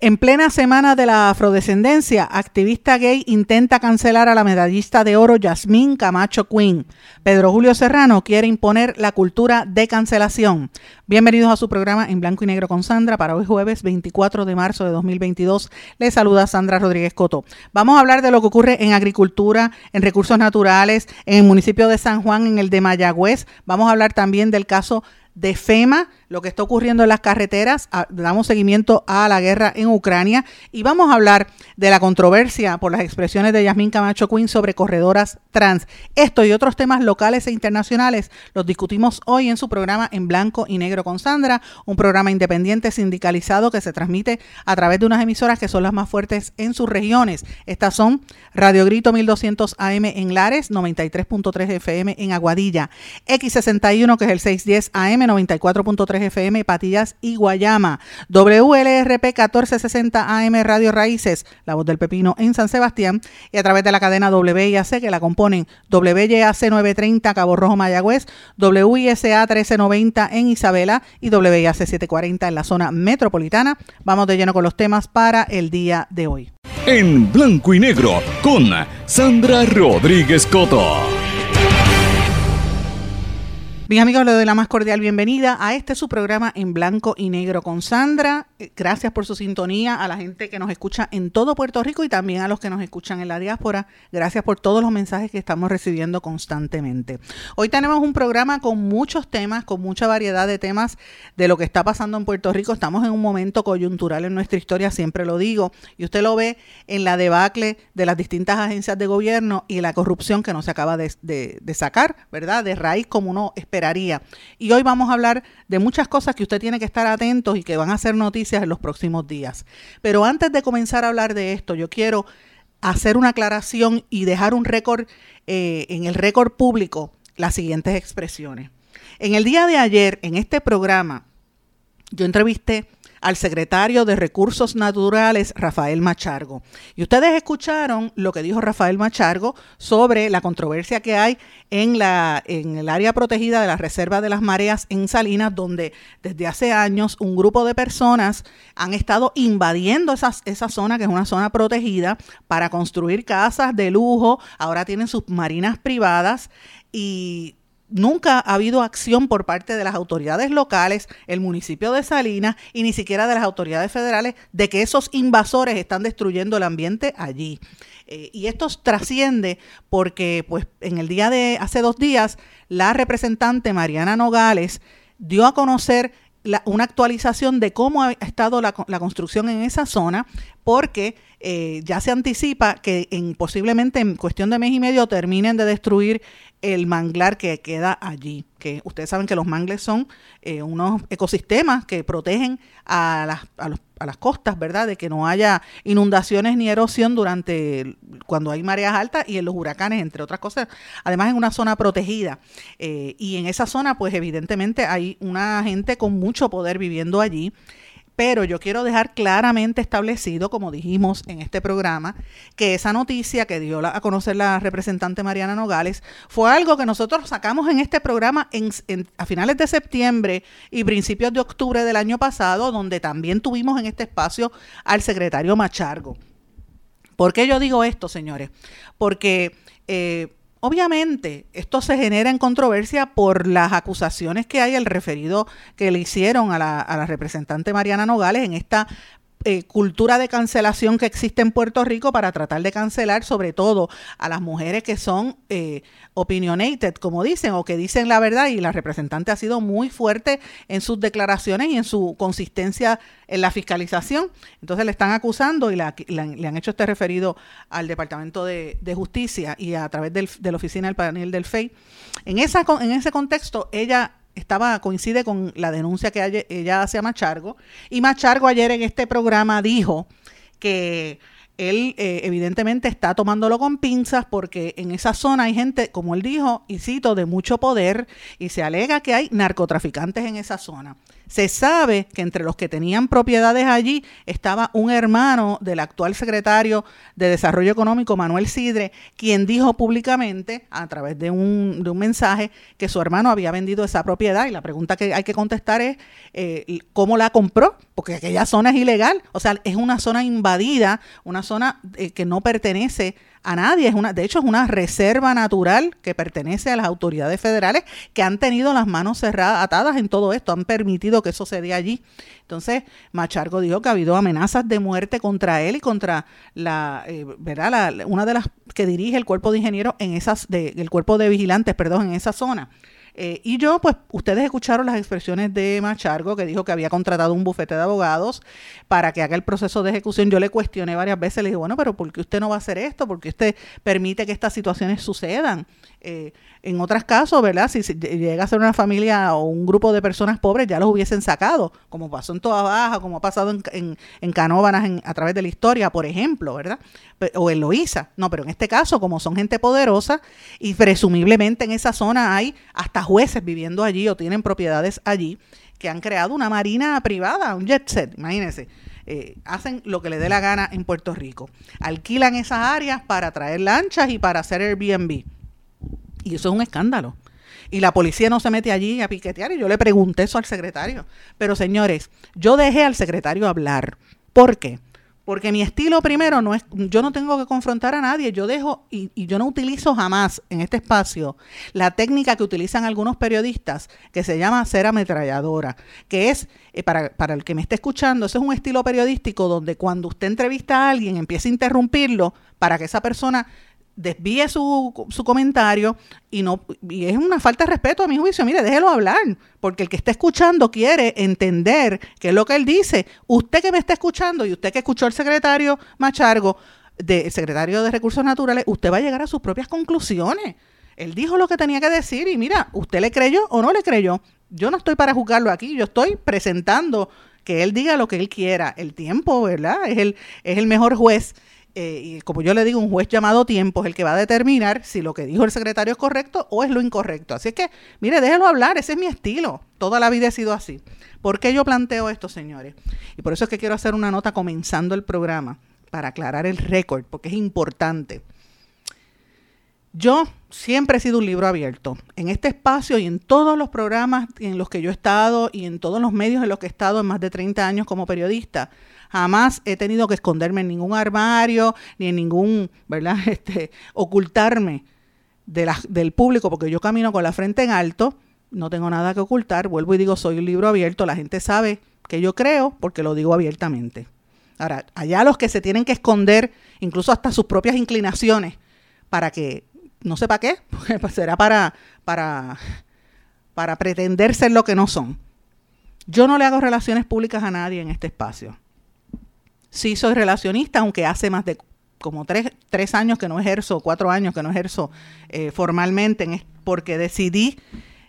En plena semana de la afrodescendencia, activista gay intenta cancelar a la medallista de oro Yasmín Camacho Quinn. Pedro Julio Serrano quiere imponer la cultura de cancelación. Bienvenidos a su programa en blanco y negro con Sandra para hoy jueves 24 de marzo de 2022. Les saluda Sandra Rodríguez Coto. Vamos a hablar de lo que ocurre en agricultura, en recursos naturales, en el municipio de San Juan, en el de Mayagüez. Vamos a hablar también del caso de FEMA lo que está ocurriendo en las carreteras, damos seguimiento a la guerra en Ucrania y vamos a hablar de la controversia por las expresiones de Yasmín Camacho Quinn sobre corredoras trans. Esto y otros temas locales e internacionales los discutimos hoy en su programa En Blanco y Negro con Sandra, un programa independiente sindicalizado que se transmite a través de unas emisoras que son las más fuertes en sus regiones. Estas son Radio Grito 1200 AM en Lares, 93.3 FM en Aguadilla, X61 que es el 610 AM, 94.3 FM, Patillas y Guayama. WLRP 1460 AM Radio Raíces, La Voz del Pepino en San Sebastián y a través de la cadena WIAC que la componen WYAC 930 Cabo Rojo Mayagüez, WISA 1390 en Isabela y WIAC 740 en la zona metropolitana. Vamos de lleno con los temas para el día de hoy. En blanco y negro con Sandra Rodríguez Coto. Mis amigos, les doy la más cordial bienvenida a este su programa en blanco y negro con Sandra. Gracias por su sintonía, a la gente que nos escucha en todo Puerto Rico y también a los que nos escuchan en la diáspora. Gracias por todos los mensajes que estamos recibiendo constantemente. Hoy tenemos un programa con muchos temas, con mucha variedad de temas de lo que está pasando en Puerto Rico. Estamos en un momento coyuntural en nuestra historia, siempre lo digo, y usted lo ve en la debacle de las distintas agencias de gobierno y la corrupción que no se acaba de, de sacar, ¿verdad? De raíz como uno espera y hoy vamos a hablar de muchas cosas que usted tiene que estar atentos y que van a ser noticias en los próximos días. Pero antes de comenzar a hablar de esto, yo quiero hacer una aclaración y dejar un récord eh, en el récord público las siguientes expresiones. En el día de ayer, en este programa, yo entrevisté al secretario de Recursos Naturales, Rafael Machargo. Y ustedes escucharon lo que dijo Rafael Machargo sobre la controversia que hay en, la, en el área protegida de la Reserva de las Mareas en Salinas, donde desde hace años un grupo de personas han estado invadiendo esa zona, que es una zona protegida, para construir casas de lujo. Ahora tienen sus marinas privadas y nunca ha habido acción por parte de las autoridades locales, el municipio de Salinas y ni siquiera de las autoridades federales de que esos invasores están destruyendo el ambiente allí. Eh, y esto trasciende porque pues en el día de hace dos días la representante Mariana Nogales dio a conocer una actualización de cómo ha estado la, construcción en esa zona, porque eh, ya se anticipa que en, posiblemente en cuestión de mes y medio terminen de destruir el manglar que queda allí. Que ustedes saben que los mangles son eh, unos ecosistemas que protegen a las, a, las costas, ¿verdad? De que no haya inundaciones ni erosión durante cuando hay mareas altas y en los huracanes, entre otras cosas. Además, en una zona protegida. Eh, y en esa zona, pues evidentemente hay una gente con mucho poder viviendo allí pero yo quiero dejar claramente establecido, como dijimos en este programa, que esa noticia que dio a conocer la representante Mariana Nogales fue algo que nosotros sacamos en este programa a finales de septiembre y principios de octubre del año pasado, donde también tuvimos en este espacio al secretario Machargo. ¿Por qué yo digo esto, señores? Porque eh, Obviamente, esto se genera en controversia por las acusaciones que hay al referido que le hicieron a la, a la representante Mariana Nogales en esta eh, cultura de cancelación que existe en Puerto Rico para tratar de cancelar sobre todo a las mujeres que son eh, opinionated, como dicen, o que dicen la verdad, y la representante ha sido muy fuerte en sus declaraciones y en su consistencia en la fiscalización. Entonces le están acusando y le han hecho este referido al Departamento de, Justicia y a través del, de la oficina del panel del FEI. En, ese contexto, ella estaba coincide con la denuncia que ella hace a Machargo. Y Machargo ayer en este programa dijo que él eh, evidentemente está tomándolo con pinzas porque en esa zona hay gente, como él dijo, y cito, de mucho poder y se alega que hay narcotraficantes en esa zona. Se sabe que entre los que tenían propiedades allí estaba un hermano del actual secretario de Desarrollo Económico, Manuel Sidre, quien dijo públicamente, a través de un, de un mensaje, que su hermano había vendido esa propiedad. Y la pregunta que hay que contestar es, eh, ¿cómo la compró? Porque aquella zona es ilegal. O sea, es una zona invadida, una zona eh, que no pertenece a nadie. Es una, de hecho, es una reserva natural que pertenece a las autoridades federales que han tenido las manos cerradas, atadas en todo esto, han permitido que eso se dé allí. Entonces, Machargo dijo que ha habido amenazas de muerte contra él y contra la, eh, ¿verdad? una de las que dirige el cuerpo de ingenieros en esas, de, el cuerpo de vigilantes, perdón, en esa zona. Eh, y yo, pues, ustedes escucharon las expresiones de Machargo, que dijo que había contratado un bufete de abogados para que haga el proceso de ejecución. Yo le cuestioné varias veces, le dije, bueno, pero ¿por qué usted no va a hacer esto? ¿Por qué usted permite que estas situaciones sucedan? Eh, en otros casos, ¿verdad? Si, llega a ser una familia o un grupo de personas pobres, ya los hubiesen sacado, como pasó en Toda Baja, como ha pasado en, en, en Canóbanas a través de la historia, por ejemplo, ¿verdad? O en Loíza. No, pero en este caso, como son gente poderosa y presumiblemente en esa zona hay hasta jueces viviendo allí o tienen propiedades allí, que han creado una marina privada, un jet set, imagínense. Eh, hacen lo que le dé la gana en Puerto Rico. Alquilan esas áreas para traer lanchas y para hacer Airbnb y eso es un escándalo. Y la policía no se mete allí a piquetear. Y yo le pregunté eso al secretario. Pero señores, yo dejé al secretario hablar. ¿Por qué? Porque mi estilo primero no es, yo no tengo que confrontar a nadie, yo dejo y, yo no utilizo jamás en este espacio la técnica que utilizan algunos periodistas que se llama ser ametralladora, que es, eh, para, para el que me esté escuchando, ese es un estilo periodístico donde cuando usted entrevista a alguien empieza a interrumpirlo para que esa persona desvíe su, su comentario y no y es una falta de respeto a mi juicio. Mire, déjelo hablar, porque el que está escuchando quiere entender qué es lo que él dice. Usted que me está escuchando y usted que escuchó al secretario Machargo, de, secretario de Recursos Naturales, usted va a llegar a sus propias conclusiones. Él dijo lo que tenía que decir y mira, usted le creyó o no le creyó. Yo no estoy para juzgarlo aquí, yo estoy presentando que él diga lo que él quiera. El tiempo, ¿verdad? Es el, es el mejor juez eh, y como yo le digo, un juez llamado tiempo es el que va a determinar si lo que dijo el secretario es correcto o es lo incorrecto. Así es que, mire, déjelo hablar, ese es mi estilo. Toda la vida he sido así. ¿Por qué yo planteo esto, señores? Y por eso es que quiero hacer una nota comenzando el programa para aclarar el récord, porque es importante. Yo siempre he sido un libro abierto. En este espacio y en todos los programas en los que yo he estado y en todos los medios en los que he estado en más de 30 años como periodista, Jamás he tenido que esconderme en ningún armario, ni en ningún, ¿verdad? Este, ocultarme del público, porque yo camino con la frente en alto, no tengo nada que ocultar, vuelvo y digo, soy un libro abierto, la gente sabe que yo creo porque lo digo abiertamente. Ahora, allá los que se tienen que esconder, incluso hasta sus propias inclinaciones, para que, no sé para qué, pues será para, para, para pretender ser lo que no son. Yo no le hago relaciones públicas a nadie en este espacio sí soy relacionista, aunque hace más de como tres, tres años que no ejerzo, cuatro años que no ejerzo eh, formalmente, porque decidí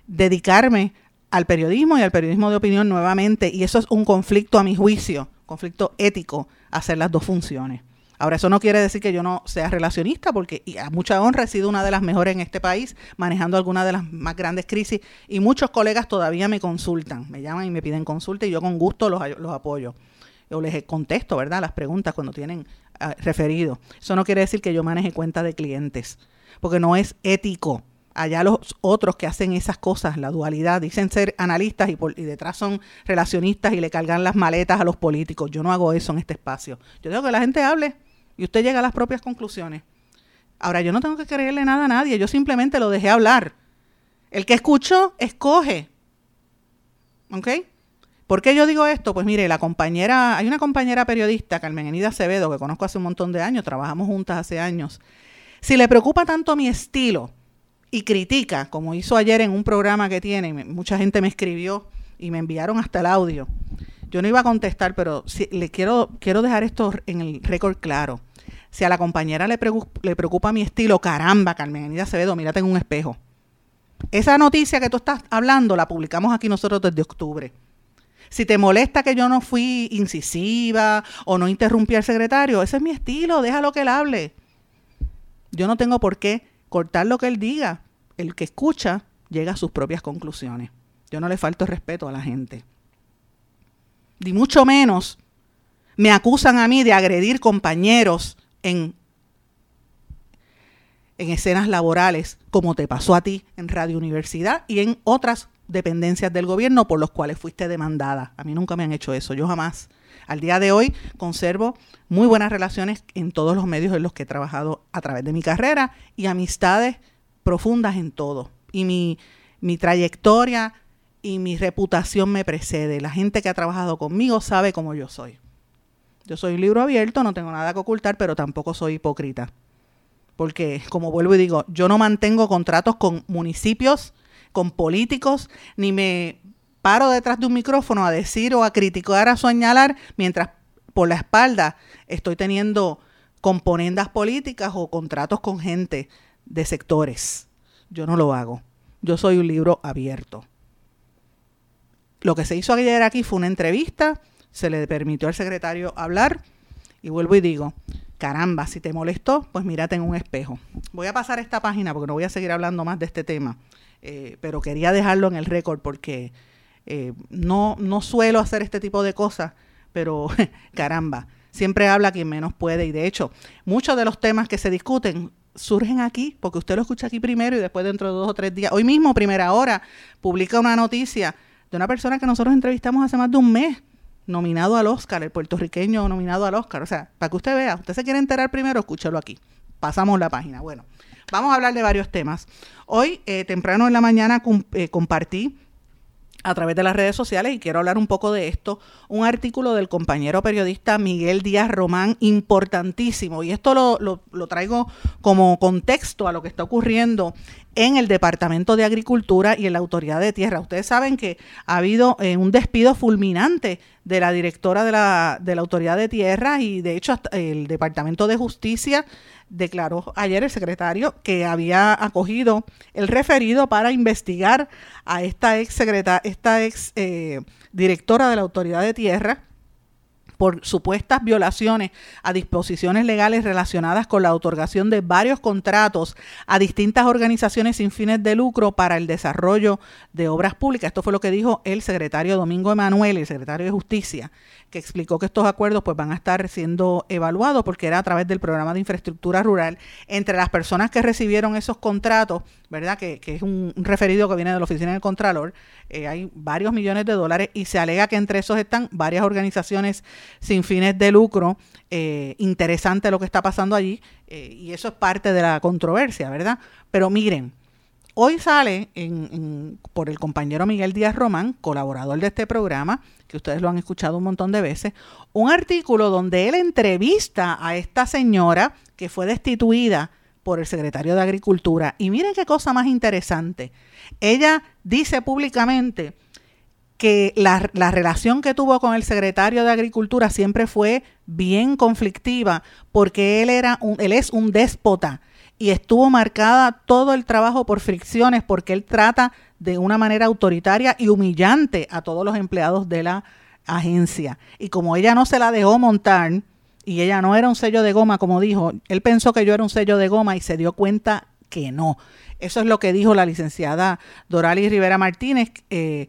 dedicarme al periodismo y al periodismo de opinión nuevamente, y eso es un conflicto a mi juicio, conflicto ético, hacer las dos funciones. Ahora, eso no quiere decir que yo no sea relacionista, porque a mucha honra he sido una de las mejores en este país, manejando algunas de las más grandes crisis, y muchos colegas todavía me consultan, me llaman y me piden consulta, y yo con gusto los, los apoyo o les contesto, ¿verdad? Las preguntas cuando tienen ah, referido. Eso no quiere decir que yo maneje cuenta de clientes, porque no es ético. Allá los otros que hacen esas cosas, la dualidad, dicen ser analistas y, y detrás son relacionistas y le cargan las maletas a los políticos. Yo no hago eso en este espacio. Yo digo que la gente hable y usted llega a las propias conclusiones. Ahora, yo no tengo que creerle nada a nadie, yo simplemente lo dejé hablar. El que escuchó, escoge. ¿Ok? ¿Por qué yo digo esto? Pues mire, la compañera, hay una compañera periodista, Carmen Enida Acevedo, que conozco hace un montón de años, trabajamos juntas hace años. Si le preocupa tanto mi estilo y critica, como hizo ayer en un programa que tiene, mucha gente me escribió y me enviaron hasta el audio. Yo no iba a contestar, pero le quiero, quiero dejar esto en el récord claro. Si a la compañera le, le preocupa mi estilo, caramba, Carmen Enida Acevedo, mírate en un espejo. Esa noticia que tú estás hablando la publicamos aquí nosotros desde octubre. Si te molesta que yo no fui incisiva o no interrumpí al secretario, ese es mi estilo, déjalo que él hable. Yo no tengo por qué cortar lo que él diga. El que escucha llega a sus propias conclusiones. Yo no le falto respeto a la gente. Ni mucho menos me acusan a mí de agredir compañeros en, en escenas laborales, como te pasó a ti en Radio Universidad y en otras dependencias del gobierno por los cuales fuiste demandada. A mí nunca me han hecho eso, yo jamás. Al día de hoy conservo muy buenas relaciones en todos los medios en los que he trabajado a través de mi carrera y amistades profundas en todo. Y mi, mi trayectoria y mi reputación me precede. La gente que ha trabajado conmigo sabe cómo yo soy. Yo soy un libro abierto, no tengo nada que ocultar, pero tampoco soy hipócrita. Porque, como vuelvo y digo, yo no mantengo contratos con municipios, con políticos, ni me paro detrás de un micrófono a decir o a criticar, a señalar, mientras por la espalda estoy teniendo componendas políticas o contratos con gente de sectores. Yo no lo hago. Yo soy un libro abierto. Lo que se hizo ayer aquí fue una entrevista, se le permitió al secretario hablar y vuelvo y digo, caramba, si te molestó, pues mírate en un espejo. Voy a pasar esta página porque no voy a seguir hablando más de este tema, eh, pero quería dejarlo en el récord porque eh, no, no suelo hacer este tipo de cosas, pero caramba, siempre habla quien menos puede y de hecho muchos de los temas que se discuten surgen aquí, porque usted lo escucha aquí primero y después dentro de dos o tres días, hoy mismo, primera hora, publica una noticia de una persona que nosotros entrevistamos hace más de un mes, nominado al Oscar, el puertorriqueño nominado al Oscar. O sea, para que usted vea, usted se quiere enterar primero, escúchalo aquí. Pasamos la página. Bueno, vamos a hablar de varios temas. Hoy, eh, temprano en la mañana, eh, compartí a través de las redes sociales y quiero hablar un poco de esto, un artículo del compañero periodista Miguel Díaz Román, importantísimo, y esto lo, lo, traigo como contexto a lo que está ocurriendo en el Departamento de Agricultura y en la Autoridad de Tierra. Ustedes saben que ha habido eh, un despido fulminante de la directora de la, de la Autoridad de Tierra y de hecho el Departamento de Justicia declaró ayer el secretario que había acogido el referido para investigar a esta ex secretaria, esta ex eh, directora de la Autoridad de Tierra por supuestas violaciones a disposiciones legales relacionadas con la otorgación de varios contratos a distintas organizaciones sin fines de lucro para el desarrollo de obras públicas. Esto fue lo que dijo el secretario Domingo Emanuel, el secretario de Justicia, que explicó que estos acuerdos pues van a estar siendo evaluados porque era a través del programa de infraestructura rural. Entre las personas que recibieron esos contratos, ¿verdad? Que, es un, referido que viene de la oficina del Contralor, eh, hay varios millones de dólares y se alega que entre esos están varias organizaciones sin fines de lucro. Eh, interesante lo que está pasando allí eh, y eso es parte de la controversia, ¿verdad? Pero miren, Hoy sale por el compañero Miguel Díaz Román, colaborador de este programa, que ustedes lo han escuchado un montón de veces, un artículo donde él entrevista a esta señora que fue destituida por el secretario de Agricultura. Y miren qué cosa más interesante. Ella dice públicamente que la, la, relación que tuvo con el secretario de Agricultura siempre fue bien conflictiva porque él, era un, él es un déspota y estuvo marcada todo el trabajo por fricciones porque él trata de una manera autoritaria y humillante a todos los empleados de la agencia. Y como ella no se la dejó montar y ella no era un sello de goma, como dijo, él pensó que yo era un sello de goma y se dio cuenta que no. Eso es lo que dijo la licenciada Doralis Rivera Martínez, eh,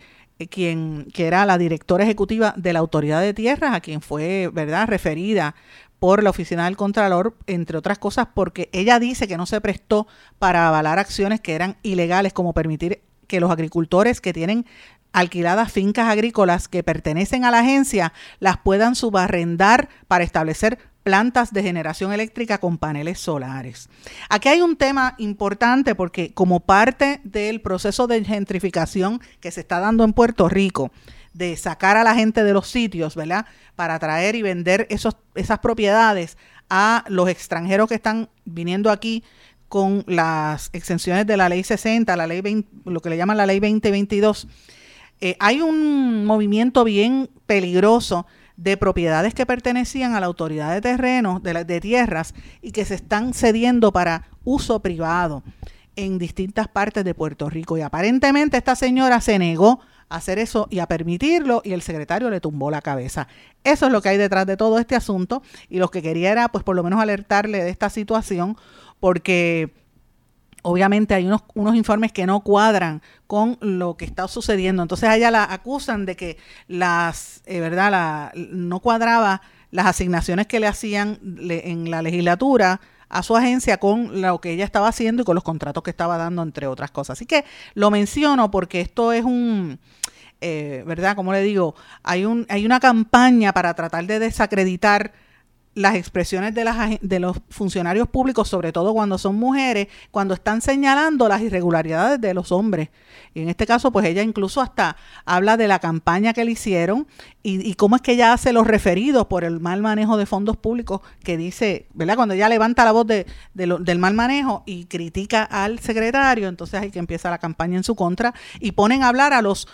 quien que era la directora ejecutiva de la Autoridad de Tierras, a quien fue, ¿verdad?, referida por la oficina del Contralor, entre otras cosas porque ella dice que no se prestó para avalar acciones que eran ilegales, como permitir que los agricultores que tienen alquiladas fincas agrícolas que pertenecen a la agencia las puedan subarrendar para establecer plantas de generación eléctrica con paneles solares. Aquí hay un tema importante porque como parte del proceso de gentrificación que se está dando en Puerto Rico, de sacar a la gente de los sitios, ¿verdad? Para traer y vender esos, esas propiedades a los extranjeros que están viniendo aquí con las exenciones de la ley 60, la ley lo que le llaman la ley 2022. Eh, hay un movimiento bien peligroso de propiedades que pertenecían a la autoridad de terrenos, de, de tierras, y que se están cediendo para uso privado. en distintas partes de Puerto Rico. Y aparentemente esta señora se negó hacer eso y a permitirlo y el secretario le tumbó la cabeza. Eso es lo que hay detrás de todo este asunto y lo que quería era pues por lo menos alertarle de esta situación porque obviamente hay unos, unos informes que no cuadran con lo que está sucediendo. Entonces ella la acusan de que las, eh, ¿verdad? La, no cuadraba las asignaciones que le hacían en la legislatura a su agencia con lo que ella estaba haciendo y con los contratos que estaba dando, entre otras cosas. Así que lo menciono porque esto es un, eh, ¿verdad? Como le digo, hay, un, hay una campaña para tratar de desacreditar las expresiones de, las, de los funcionarios públicos, sobre todo cuando son mujeres, cuando están señalando las irregularidades de los hombres. Y en este caso, pues ella incluso hasta habla de la campaña que le hicieron y, cómo es que ella hace los referidos por el mal manejo de fondos públicos, que dice, ¿verdad? Cuando ella levanta la voz de, del mal manejo y critica al secretario, entonces hay que empieza la campaña en su contra y ponen a hablar a los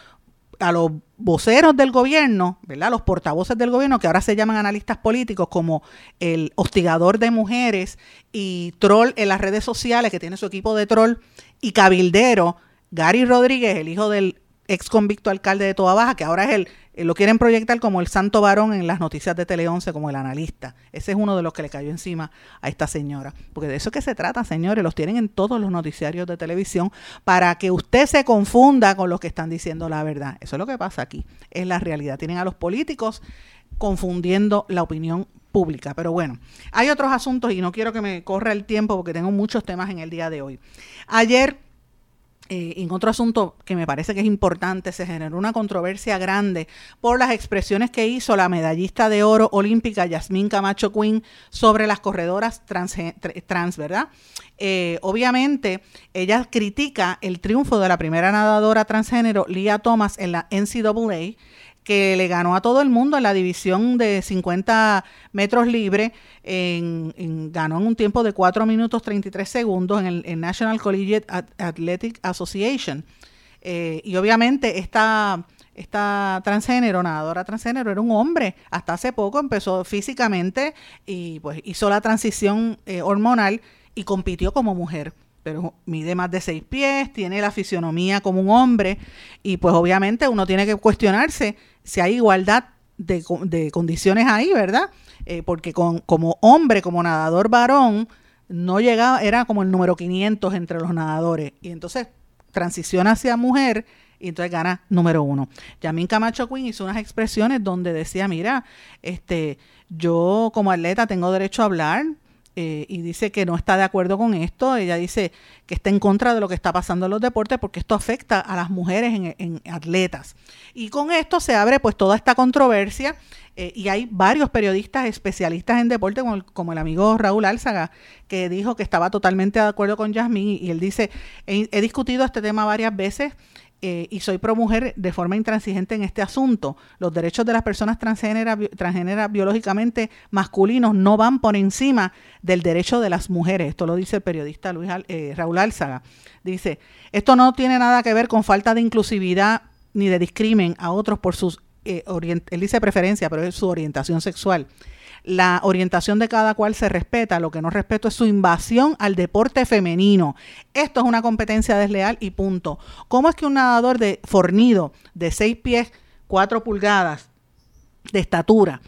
a los voceros del gobierno, ¿verdad? Los portavoces del gobierno, que ahora se llaman analistas políticos, como el hostigador de mujeres y troll en las redes sociales, que tiene su equipo de troll, y cabildero, Gary Rodríguez, el hijo del ex convicto alcalde de Toa Baja, que ahora es el, eh, lo quieren proyectar como el santo varón en las noticias de Tele 11, como el analista. Ese es uno de los que le cayó encima a esta señora. Porque de eso es que se trata, señores, los tienen en todos los noticiarios de televisión para que usted se confunda con los que están diciendo la verdad. Eso es lo que pasa aquí, es la realidad. Tienen a los políticos confundiendo la opinión pública. Pero bueno, hay otros asuntos y no quiero que me corra el tiempo porque tengo muchos temas en el día de hoy. Ayer eh, en otro asunto que me parece que es importante, se generó una controversia grande por las expresiones que hizo la medallista de oro olímpica Yasmín Camacho Quinn sobre las corredoras trans, trans ¿verdad? Eh, obviamente, ella critica el triunfo de la primera nadadora transgénero, Lia Thomas, en la NCAA, que le ganó a todo el mundo en la división de 50 metros libre, en, ganó en un tiempo de 4 minutos 33 segundos en el National Collegiate Athletic Association. Eh, y obviamente esta, transgénero, nadadora transgénero, era un hombre. Hasta hace poco empezó físicamente y pues hizo la transición eh, hormonal y compitió como mujer pero mide más de seis pies, tiene la fisionomía como un hombre y pues obviamente uno tiene que cuestionarse si hay igualdad de, condiciones ahí, ¿verdad? Eh, porque como hombre, como nadador varón, no llegaba, era como el número 500 entre los nadadores y entonces transiciona hacia mujer y entonces gana número uno. Yamin Camacho Quinn hizo unas expresiones donde decía, mira, este, yo como atleta tengo derecho a hablar, eh, y dice que no está de acuerdo con esto. Ella dice que está en contra de lo que está pasando en los deportes porque esto afecta a las mujeres en, atletas. Y con esto se abre pues toda esta controversia eh, y hay varios periodistas especialistas en deporte como el, amigo Raúl Álzaga que dijo que estaba totalmente de acuerdo con Yasmín y, él dice, he discutido este tema varias veces eh, y soy pro mujer de forma intransigente en este asunto. Los derechos de las personas transgéneras, transgéneras biológicamente masculinos no van por encima del derecho de las mujeres. Esto lo dice el periodista Luis, eh, Raúl Álzaga. Dice, esto no tiene nada que ver con falta de inclusividad ni de discrimen a otros por sus, eh, él dice preferencia, pero es su orientación sexual la orientación de cada cual se respeta, lo que no respeto es su invasión al deporte femenino. Esto es una competencia desleal y punto. ¿Cómo es que un nadador de fornido de 6 pies, 4 pulgadas de estatura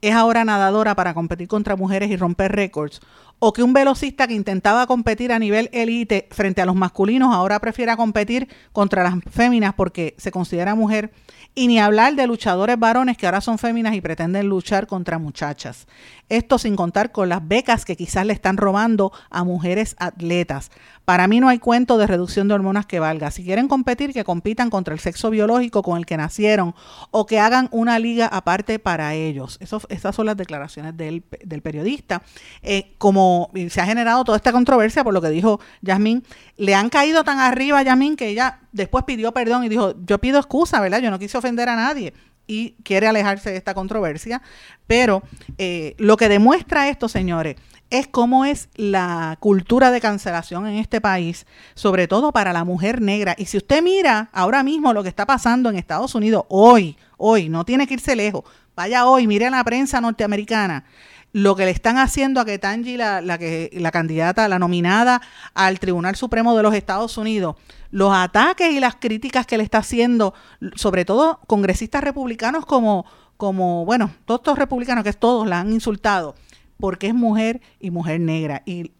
es ahora nadadora para competir contra mujeres y romper récords? O que un velocista que intentaba competir a nivel élite frente a los masculinos ahora prefiera competir contra las féminas porque se considera mujer y ni hablar de luchadores varones que ahora son féminas y pretenden luchar contra muchachas. Esto sin contar con las becas que quizás le están robando a mujeres atletas. Para mí no hay cuento de reducción de hormonas que valga. Si quieren competir, que compitan contra el sexo biológico con el que nacieron o que hagan una liga aparte para ellos. Eso, esas son las declaraciones del, periodista. Eh, como se ha generado toda esta controversia por lo que dijo Yasmín, le han caído tan arriba a Yasmín que ella después pidió perdón y dijo, yo pido excusa, ¿verdad? Yo no quise ofender a nadie y quiere alejarse de esta controversia. Pero eh, lo que demuestra esto, señores, es cómo es la cultura de cancelación en este país, sobre todo para la mujer negra. Y si usted mira ahora mismo lo que está pasando en Estados Unidos hoy, hoy, no tiene que irse lejos, vaya hoy, mire la prensa norteamericana. Lo que le están haciendo a Ketanji, la, la, que, la candidata, la nominada al Tribunal Supremo de los Estados Unidos, los ataques y las críticas que le está haciendo, sobre todo congresistas republicanos como, como bueno, todos estos republicanos que todos la han insultado, porque es mujer y mujer negra. Y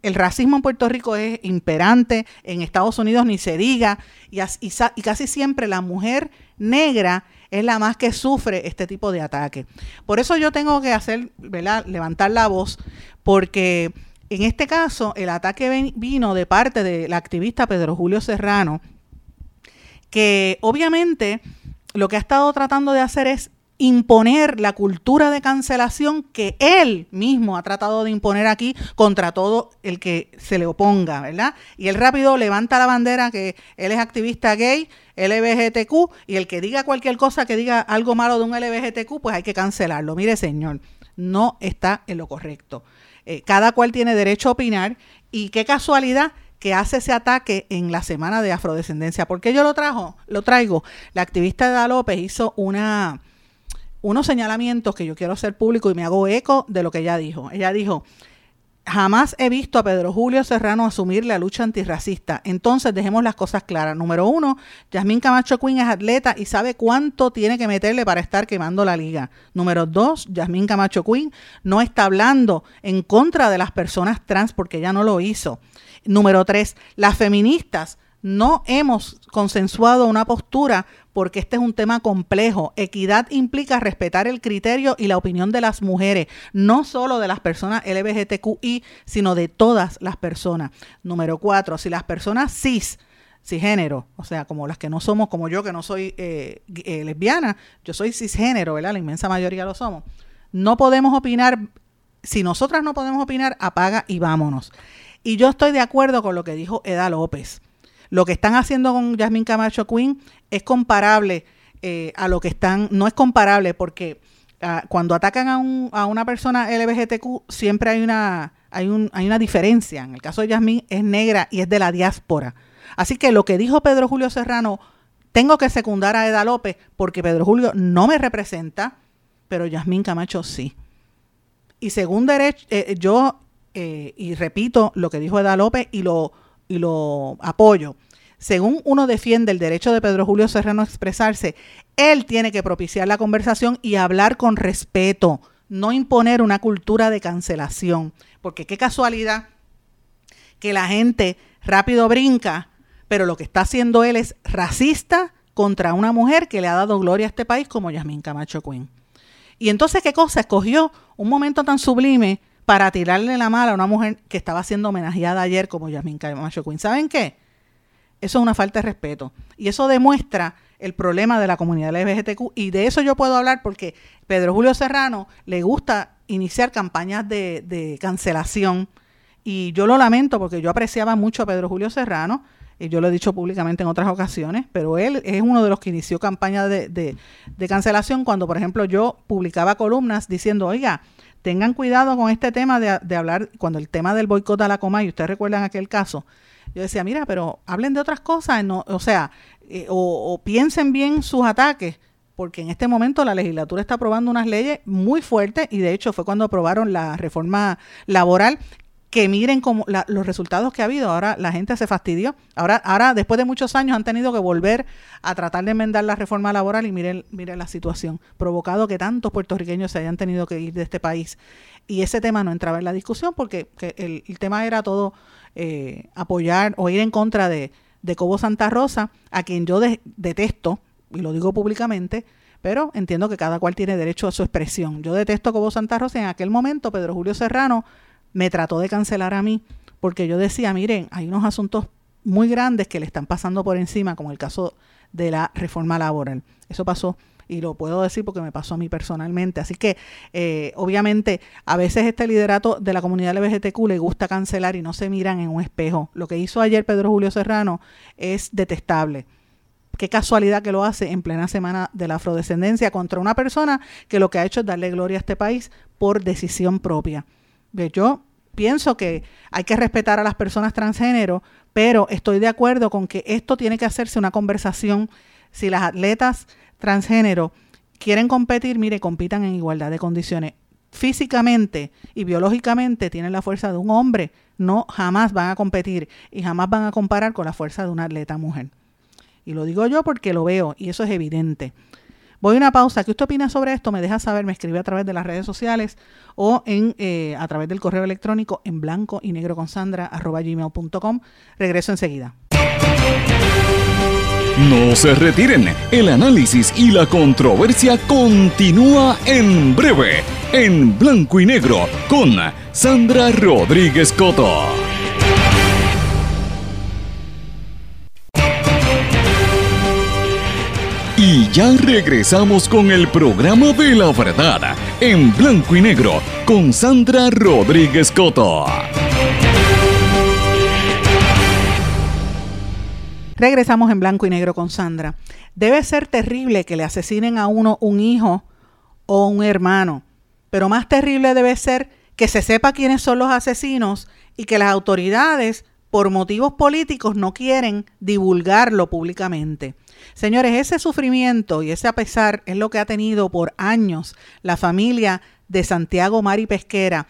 el racismo en Puerto Rico es imperante, en Estados Unidos ni se diga, y, y casi siempre la mujer negra es la más que sufre este tipo de ataque. Por eso yo tengo que hacer, ¿verdad? levantar la voz, porque en este caso el ataque vino de parte del activista Pedro Julio Serrano, que obviamente lo que ha estado tratando de hacer es imponer la cultura de cancelación que él mismo ha tratado de imponer aquí contra todo el que se le oponga, ¿verdad? Y él rápido levanta la bandera que él es activista gay, LBGTQ, y el que diga cualquier cosa, que diga algo malo de un LBGTQ, pues hay que cancelarlo. Mire, señor, no está en lo correcto. Eh, cada cual tiene derecho a opinar y qué casualidad que hace ese ataque en la semana de afrodescendencia. ¿Por qué yo lo trajo? Lo traigo. La activista Eda López hizo una unos señalamientos que yo quiero hacer público y me hago eco de lo que ella dijo. Ella dijo, jamás he visto a Pedro Julio Serrano asumir la lucha antirracista. Entonces dejemos las cosas claras. Número uno, Yasmín Camacho Quinn es atleta y sabe cuánto tiene que meterle para estar quemando la liga. Número dos, Yasmín Camacho Quinn no está hablando en contra de las personas trans porque ella no lo hizo. Número tres, las feministas no hemos consensuado una postura porque este es un tema complejo. Equidad implica respetar el criterio y la opinión de las mujeres, no solo de las personas LGBTQI, sino de todas las personas. Número cuatro, si las personas cis, cisgénero, o sea, como las que no somos, como yo que no soy eh, eh, lesbiana, yo soy cisgénero, ¿verdad? La inmensa mayoría lo somos. No podemos opinar, si nosotras no podemos opinar, apaga y vámonos. Y yo estoy de acuerdo con lo que dijo Eda López. Lo que están haciendo con Jasmine Camacho Quinn es comparable eh, a lo que están, no es comparable porque ah, cuando atacan a, un, a una persona LGBTQ siempre hay una, hay, un, hay una diferencia. En el caso de Jasmine es negra y es de la diáspora. Así que lo que dijo Pedro Julio Serrano, tengo que secundar a Eda López porque Pedro Julio no me representa, pero Yasmín Camacho sí. Y según derecho, eh, yo, eh, y repito lo que dijo Eda López y lo y lo apoyo. Según uno defiende el derecho de Pedro Julio Serrano a expresarse, él tiene que propiciar la conversación y hablar con respeto, no imponer una cultura de cancelación. Porque qué casualidad que la gente rápido brinca, pero lo que está haciendo él es racista contra una mujer que le ha dado gloria a este país como Yasmín Camacho Quinn. Y entonces, ¿qué cosa? Escogió un momento tan sublime para tirarle la mala a una mujer que estaba siendo homenajeada ayer como Yasmin Camacho Quinn. ¿Saben qué? Eso es una falta de respeto. Y eso demuestra el problema de la comunidad LGBTQ. Y de eso yo puedo hablar porque Pedro Julio Serrano le gusta iniciar campañas de, cancelación. Y yo lo lamento porque yo apreciaba mucho a Pedro Julio Serrano y yo lo he dicho públicamente en otras ocasiones, pero él es uno de los que inició campañas de, de, cancelación cuando, por ejemplo, yo publicaba columnas diciendo, oiga, tengan cuidado con este tema de, hablar, cuando el tema del boicot a la coma, y ustedes recuerdan aquel caso, yo decía, mira, pero hablen de otras cosas, no, o sea, eh, o, piensen bien sus ataques, porque en este momento la legislatura está aprobando unas leyes muy fuertes y de hecho fue cuando aprobaron la reforma laboral que miren como los resultados que ha habido. Ahora la gente se fastidió. Ahora, ahora, después de muchos años, han tenido que volver a tratar de enmendar la reforma laboral y miren, miren la situación, provocado que tantos puertorriqueños se hayan tenido que ir de este país. Y ese tema no entraba en la discusión porque el, tema era todo eh, apoyar o ir en contra de, de Cobo Santa Rosa, a quien yo detesto, y lo digo públicamente, pero entiendo que cada cual tiene derecho a su expresión. Yo detesto Cobo Santa Rosa en aquel momento Pedro Julio Serrano me trató de cancelar a mí porque yo decía, miren, hay unos asuntos muy grandes que le están pasando por encima, como el caso de la reforma laboral. Eso pasó y lo puedo decir porque me pasó a mí personalmente. Así que, eh, obviamente, a veces este liderato de la comunidad LGBTQ le gusta cancelar y no se miran en un espejo. Lo que hizo ayer Pedro Julio Serrano es detestable. Qué casualidad que lo hace en plena semana de la afrodescendencia contra una persona que lo que ha hecho es darle gloria a este país por decisión propia. Yo pienso que hay que respetar a las personas transgénero, pero estoy de acuerdo con que esto tiene que hacerse una conversación. Si las atletas transgénero quieren competir, mire, compitan en igualdad de condiciones. físicamente y biológicamente tienen la fuerza de un hombre, no jamás van a competir y jamás van a comparar con la fuerza de una atleta mujer. Y lo digo yo porque lo veo y eso es evidente. Voy a una pausa. ¿Qué usted opina sobre esto? Me deja saber, me escribe a través de las redes sociales o en, eh, a través del correo electrónico en blanco y negro con sandra gmail.com. Regreso enseguida. No se retiren, el análisis y la controversia continúa en breve, en blanco y negro, con Sandra Rodríguez Coto. Y ya regresamos con el programa de la verdad, en blanco y negro, con Sandra Rodríguez Coto. Regresamos en blanco y negro con Sandra. Debe ser terrible que le asesinen a uno un hijo o un hermano, pero más terrible debe ser que se sepa quiénes son los asesinos y que las autoridades, por motivos políticos, no quieren divulgarlo públicamente. Señores, ese sufrimiento y ese a pesar es lo que ha tenido por años la familia de Santiago Mari Pesquera.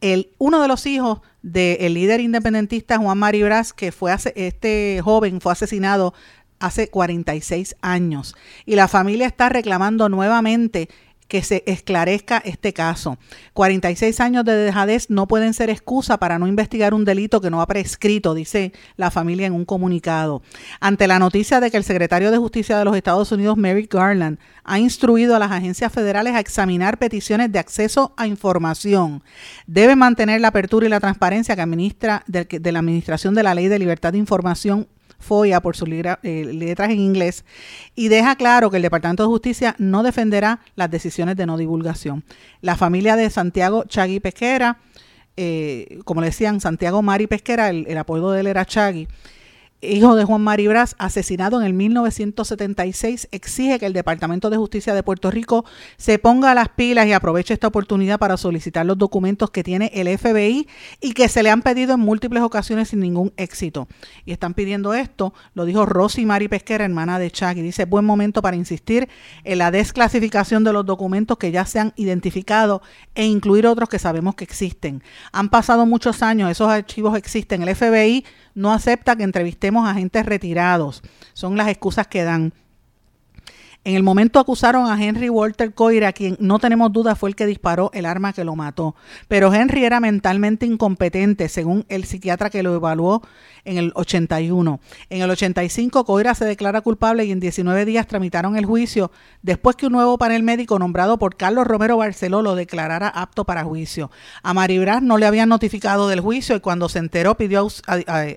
El, uno de los hijos del líder independentista Juan Mari Brás, que fue este joven fue asesinado hace 46 años. Y la familia está reclamando nuevamente que se esclarezca este caso. 46 años de dejadez no pueden ser excusa para no investigar un delito que no ha prescrito, dice la familia en un comunicado. Ante la noticia de que el secretario de Justicia de los Estados Unidos, Merrick Garland, ha instruido a las agencias federales a examinar peticiones de acceso a información, debe mantener la apertura y la transparencia que administra de, de la Administración de la Ley de Libertad de Información FOIA por sus eh, letras en inglés, y deja claro que el Departamento de Justicia no defenderá las decisiones de no divulgación. La familia de Santiago Chagui Pesquera, eh, como le decían, Santiago Mari Pesquera, el, el apodo de él era Chagui, hijo de Juan Maribras, asesinado en el 1976, exige que el Departamento de Justicia de Puerto Rico se ponga a las pilas y aproveche esta oportunidad para solicitar los documentos que tiene el FBI y que se le han pedido en múltiples ocasiones sin ningún éxito. Y están pidiendo esto, lo dijo Rosy Mari Pesquera, hermana de Chuck, y dice, buen momento para insistir en la desclasificación de los documentos que ya se han identificado e incluir otros que sabemos que existen. Han pasado muchos años, esos archivos existen, el FBI no acepta que entrevistemos a agentes retirados. Son las excusas que dan. En el momento acusaron a Henry Walter Coira, quien no tenemos duda fue el que disparó el arma que lo mató. Pero Henry era mentalmente incompetente, según el psiquiatra que lo evaluó en el 81. En el 85, Coira se declara culpable y en 19 días tramitaron el juicio después que un nuevo panel médico nombrado por Carlos Romero Barceló lo declarara apto para juicio. A Maribras no le habían notificado del juicio y cuando se enteró pidió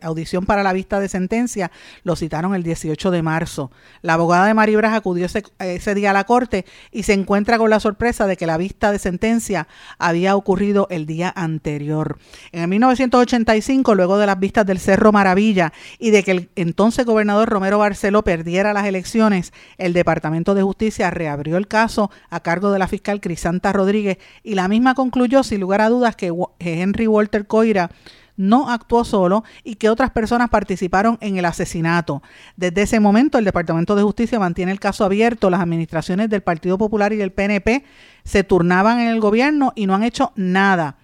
audición para la vista de sentencia. Lo citaron el 18 de marzo. La abogada de Maribras acudió ese, día a la corte y se encuentra con la sorpresa de que la vista de sentencia había ocurrido el día anterior. En el 1985, luego de las vistas del Cerro Maravilla y de que el entonces gobernador Romero Barceló perdiera las elecciones, el Departamento de Justicia reabrió el caso a cargo de la fiscal Crisanta Rodríguez y la misma concluyó sin lugar a dudas que Henry Walter Coira no actuó solo y que otras personas participaron en el asesinato. Desde ese momento, el Departamento de Justicia mantiene el caso abierto. Las administraciones del Partido Popular y del PNP se turnaban en el gobierno y no han hecho nada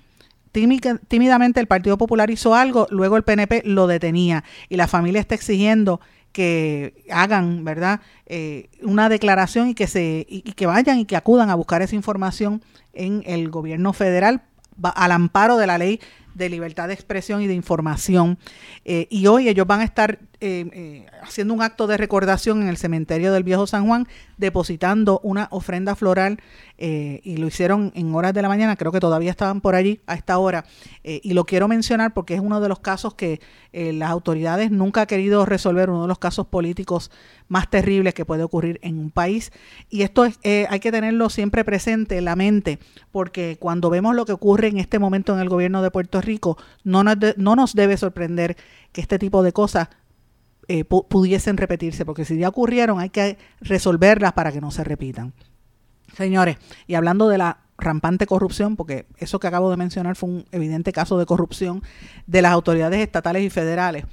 tímidamente el Partido Popular hizo algo, luego el PNP lo detenía y la familia está exigiendo que hagan, ¿verdad?, eh, una declaración y que se y, que vayan y que acudan a buscar esa información en el gobierno federal al amparo de la ley de libertad de expresión y de información. Eh, y hoy ellos van a estar eh, haciendo un acto de recordación en el cementerio del Viejo San Juan, depositando una ofrenda floral eh, y lo hicieron en horas de la mañana, creo que todavía estaban por allí a esta hora. Eh, y lo quiero mencionar porque es uno de los casos que las autoridades nunca han querido resolver, uno de los casos políticos más terribles que puede ocurrir en un país. Y esto es, hay que tenerlo siempre presente en la mente, porque cuando vemos lo que ocurre en este momento en el gobierno de Puerto Rico, no nos, no nos debe sorprender que este tipo de cosas pudiesen repetirse, porque si ya ocurrieron hay que resolverlas para que no se repitan. Señores, y hablando de la rampante corrupción, porque eso que acabo de mencionar fue un evidente caso de corrupción de las autoridades estatales y federales.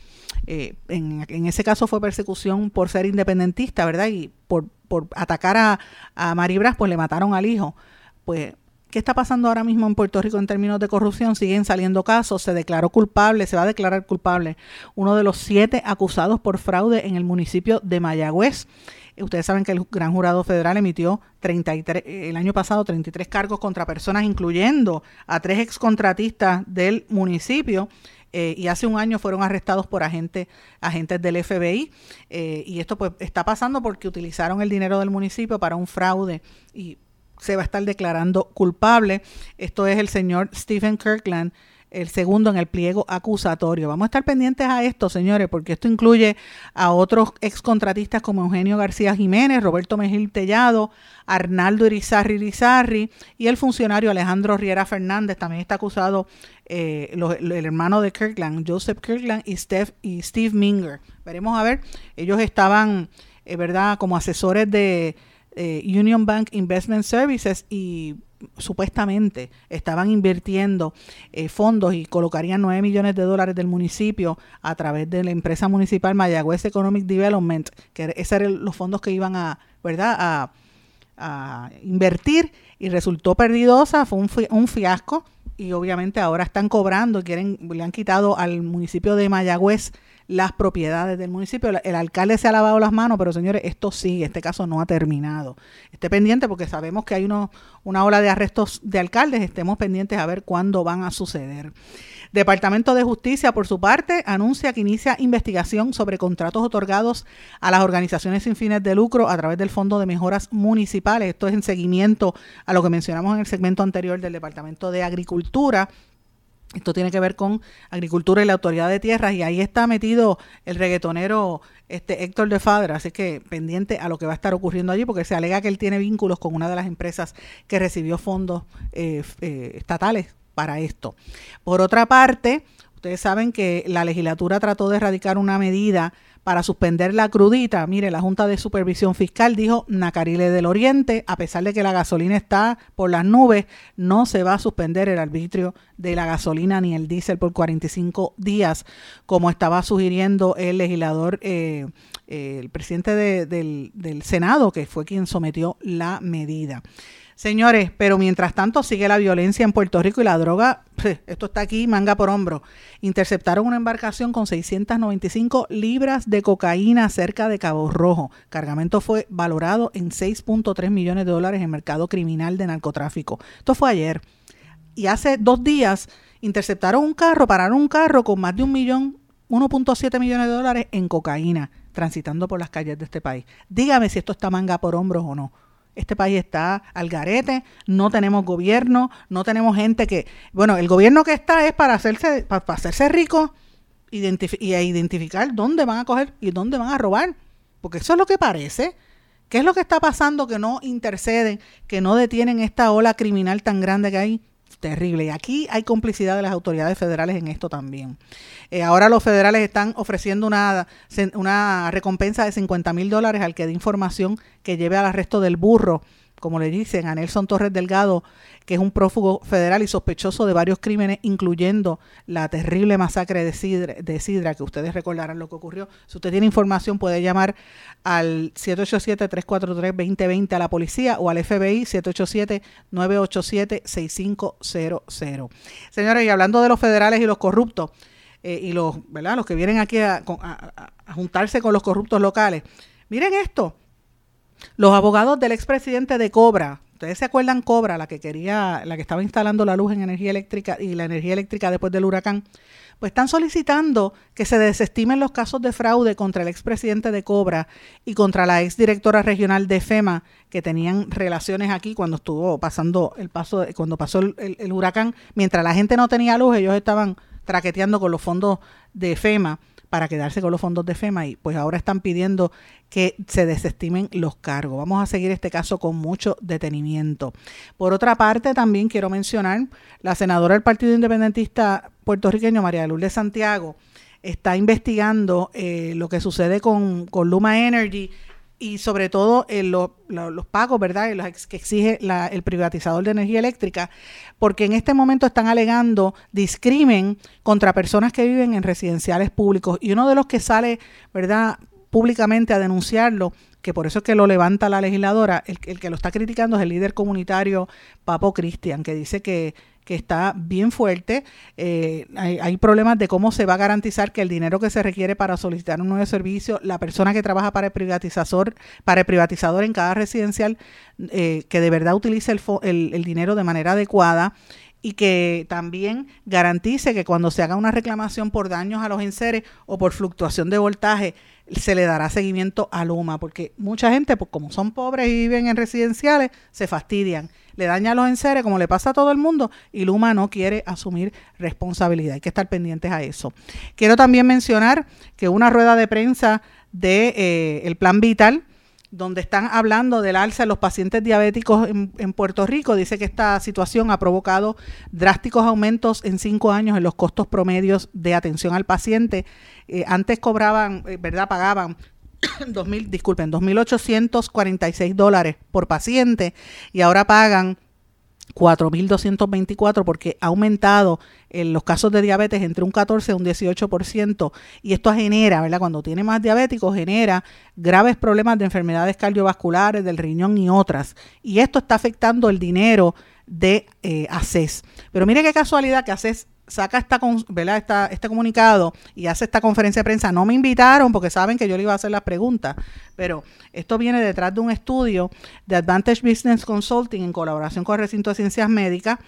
Eh, en, ese caso fue persecución por ser independentista, ¿verdad? Y por, por atacar a, a Maribras, pues le mataron al hijo. Pues ¿Qué está pasando ahora mismo en Puerto Rico en términos de corrupción? Siguen saliendo casos, se declaró culpable, se va a declarar culpable uno de los siete acusados por fraude en el municipio de Mayagüez. Ustedes saben que el Gran Jurado Federal emitió 33, el año pasado 33 cargos contra personas, incluyendo a tres excontratistas del municipio. Eh, y hace un año fueron arrestados por agentes, agentes del FBI. Eh, y esto pues está pasando porque utilizaron el dinero del municipio para un fraude y se va a estar declarando culpable. Esto es el señor Stephen Kirkland, el segundo en el pliego acusatorio. Vamos a estar pendientes a esto, señores, porque esto incluye a otros excontratistas como Eugenio García Jiménez, Roberto Mejil Tellado, Arnaldo Irizarri Irizarri y el funcionario Alejandro Riera Fernández. También está acusado eh, el hermano de Kirkland, Joseph Kirkland y Steve, y Steve Minger. Veremos a ver, ellos estaban, eh, ¿verdad?, como asesores de eh, Union Bank Investment Services y supuestamente estaban invirtiendo eh, fondos y colocarían 9 millones de dólares del municipio a través de la empresa municipal Mayagüez Economic Development, que esos eran los fondos que iban a, ¿verdad? a, invertir y resultó perdidosa, fue un, un fiasco y obviamente ahora están cobrando, quieren, le han quitado al municipio de Mayagüez las propiedades del municipio. El alcalde se ha lavado las manos, pero señores, esto sigue, este caso no ha terminado. Esté pendiente porque sabemos que hay uno, una ola de arrestos de alcaldes, estemos pendientes a ver cuándo van a suceder. Departamento de Justicia, por su parte, anuncia que inicia investigación sobre contratos otorgados a las organizaciones sin fines de lucro a través del Fondo de Mejoras Municipales. Esto es en seguimiento a lo que mencionamos en el segmento anterior del Departamento de Agricultura esto tiene que ver con agricultura y la autoridad de tierras y ahí está metido el reggaetonero este Héctor de Fadra, así que pendiente a lo que va a estar ocurriendo allí porque se alega que él tiene vínculos con una de las empresas que recibió fondos eh, eh, estatales para esto. Por otra parte, ustedes saben que la legislatura trató de erradicar una medida para suspender la crudita. Mire, la Junta de Supervisión Fiscal dijo Nacarile del Oriente, a pesar de que la gasolina está por las nubes, no se va a suspender el arbitrio de la gasolina ni el diésel por 45 días, como estaba sugiriendo el legislador, eh, eh, el presidente del, del Senado, que fue quien sometió la medida. Señores, pero mientras tanto sigue la violencia en Puerto Rico y la droga, esto está aquí, manga por hombro. Interceptaron una embarcación con 695 libras de cocaína cerca de Cabo Rojo. Cargamento fue valorado en 6.3 millones de dólares en mercado criminal de narcotráfico. Esto fue ayer. Y hace dos días interceptaron un carro, pararon un carro con más de un millón, 1.7 millones de dólares en cocaína transitando por las calles de este país. Dígame si esto está manga por hombros o no. Este país está al garete, no tenemos gobierno, no tenemos gente que, bueno, el gobierno que está es para hacerse, para, hacerse rico y identificar dónde van a coger y dónde van a robar, porque eso es lo que parece. ¿Qué es lo que está pasando que no interceden, que no detienen esta ola criminal tan grande que hay? Terrible. Y aquí hay complicidad de las autoridades federales en esto también. Eh, ahora los federales están ofreciendo una, una recompensa de 50 mil dólares al que dé información que lleve al arresto del burro como le dicen a Nelson Torres Delgado, que es un prófugo federal y sospechoso de varios crímenes, incluyendo la terrible masacre de Sidra, que ustedes recordarán lo que ocurrió. Si usted tiene información, puede llamar al 787-343-2020 a la policía o al FBI 787-987-6500. Señores, y hablando de los federales y los corruptos, eh, y los, ¿verdad? los que vienen aquí a juntarse con los corruptos locales, miren esto los abogados del expresidente de Cobra, ustedes se acuerdan Cobra, la que quería, la que estaba instalando la luz en energía eléctrica y la energía eléctrica después del huracán, pues están solicitando que se desestimen los casos de fraude contra el expresidente de Cobra y contra la exdirectora regional de FEMA, que tenían relaciones aquí cuando estuvo pasando el paso, cuando pasó el huracán, mientras la gente no tenía luz, ellos estaban traqueteando con los fondos de FEMA para quedarse con los fondos de FEMA y pues ahora están pidiendo que se desestimen los cargos. Vamos a seguir este caso con mucho detenimiento. Por otra parte, también quiero mencionar la senadora del Partido Independentista puertorriqueño, María Lourdes Santiago, está investigando eh, lo que sucede con, con Luma Energy y sobre todo en los pagos, ¿verdad? Los que exige el privatizador de energía eléctrica, porque en este momento están alegando discrimen contra personas que viven en residenciales públicos. Y uno de los que sale, ¿verdad? públicamente a denunciarlo, que por eso es que lo levanta la legisladora, el, el que lo está criticando es el líder comunitario Papo Cristian, que dice que que está bien fuerte. Eh, hay, problemas de cómo se va a garantizar que el dinero que se requiere para solicitar un nuevo servicio, la persona que trabaja para el privatizador, para el privatizador en cada residencial, eh, que de verdad utilice el, el dinero de manera adecuada y que también garantice que cuando se haga una reclamación por daños a los enseres o por fluctuación de voltaje, se le dará seguimiento a Luma, porque mucha gente, pues como son pobres y viven en residenciales, se fastidian le daña a los enseres, como le pasa a todo el mundo, y Luma no quiere asumir responsabilidad. Hay que estar pendientes a eso. Quiero también mencionar que una rueda de prensa de eh, el Plan Vital, donde están hablando del alza de los pacientes diabéticos en, Puerto Rico. Dice que esta situación ha provocado drásticos aumentos en cinco años en los costos promedios de atención al paciente. Eh, antes cobraban, eh, ¿verdad? Pagaban 2000, disculpen, 2.846 dólares por paciente y ahora pagan 4.224 porque ha aumentado en los casos de diabetes entre un 14 y un 18% y esto genera, ¿verdad? Cuando tiene más diabéticos genera graves problemas de enfermedades cardiovasculares, del riñón y otras. Y esto está afectando el dinero de eh, ACES. Pero mire qué casualidad que ACES saca esta, ¿verdad? Esta, este comunicado y hace esta conferencia de prensa. No me invitaron porque saben que yo le iba a hacer las preguntas, pero esto viene detrás de un estudio de Advantage Business Consulting en colaboración con el Recinto de Ciencias Médicas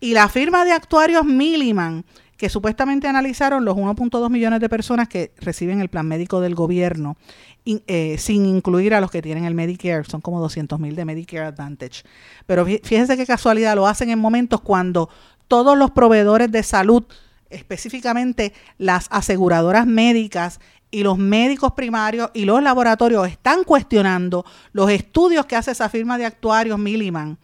y la firma de actuarios Milliman, que supuestamente analizaron los 1.2 millones de personas que reciben el plan médico del gobierno, eh, sin incluir a los que tienen el Medicare, son como 200 mil de Medicare Advantage. Pero fíjense qué casualidad, lo hacen en momentos cuando todos los proveedores de salud, específicamente las aseguradoras médicas y los médicos primarios y los laboratorios están cuestionando los estudios que hace esa firma de actuarios Milliman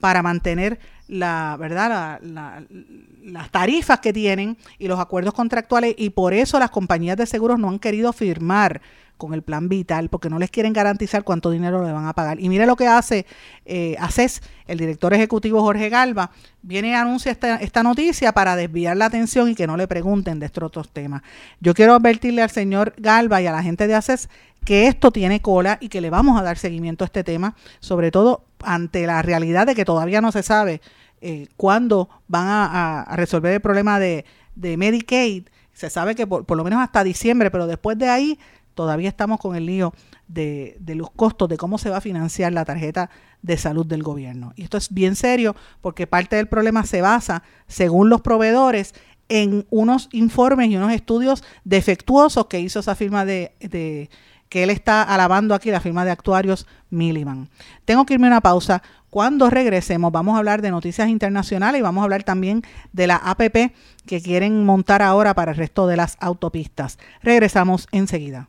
para mantener la verdad las tarifas que tienen y los acuerdos contractuales y por eso las compañías de seguros no han querido firmar con el plan vital porque no les quieren garantizar cuánto dinero le van a pagar. Y mire lo que hace eh, ACES, el director ejecutivo Jorge Galva, viene y anuncia esta, esta noticia para desviar la atención y que no le pregunten de estos otros temas. Yo quiero advertirle al señor Galva y a la gente de ACES que esto tiene cola y que le vamos a dar seguimiento a este tema, sobre todo ante la realidad de que todavía no se sabe eh, cuándo van a, resolver el problema de, de Medicaid. Se sabe que por, por, lo menos hasta diciembre, pero después de ahí todavía estamos con el lío de, los costos de cómo se va a financiar la tarjeta de salud del gobierno. Y esto es bien serio porque parte del problema se basa, según los proveedores, en unos informes y unos estudios defectuosos que hizo esa firma de, de que él está alabando aquí, la firma de actuarios Milliman. Tengo que irme a una pausa. Cuando regresemos vamos a hablar de noticias internacionales y vamos a hablar también de la APP que quieren montar ahora para el resto de las autopistas. Regresamos enseguida.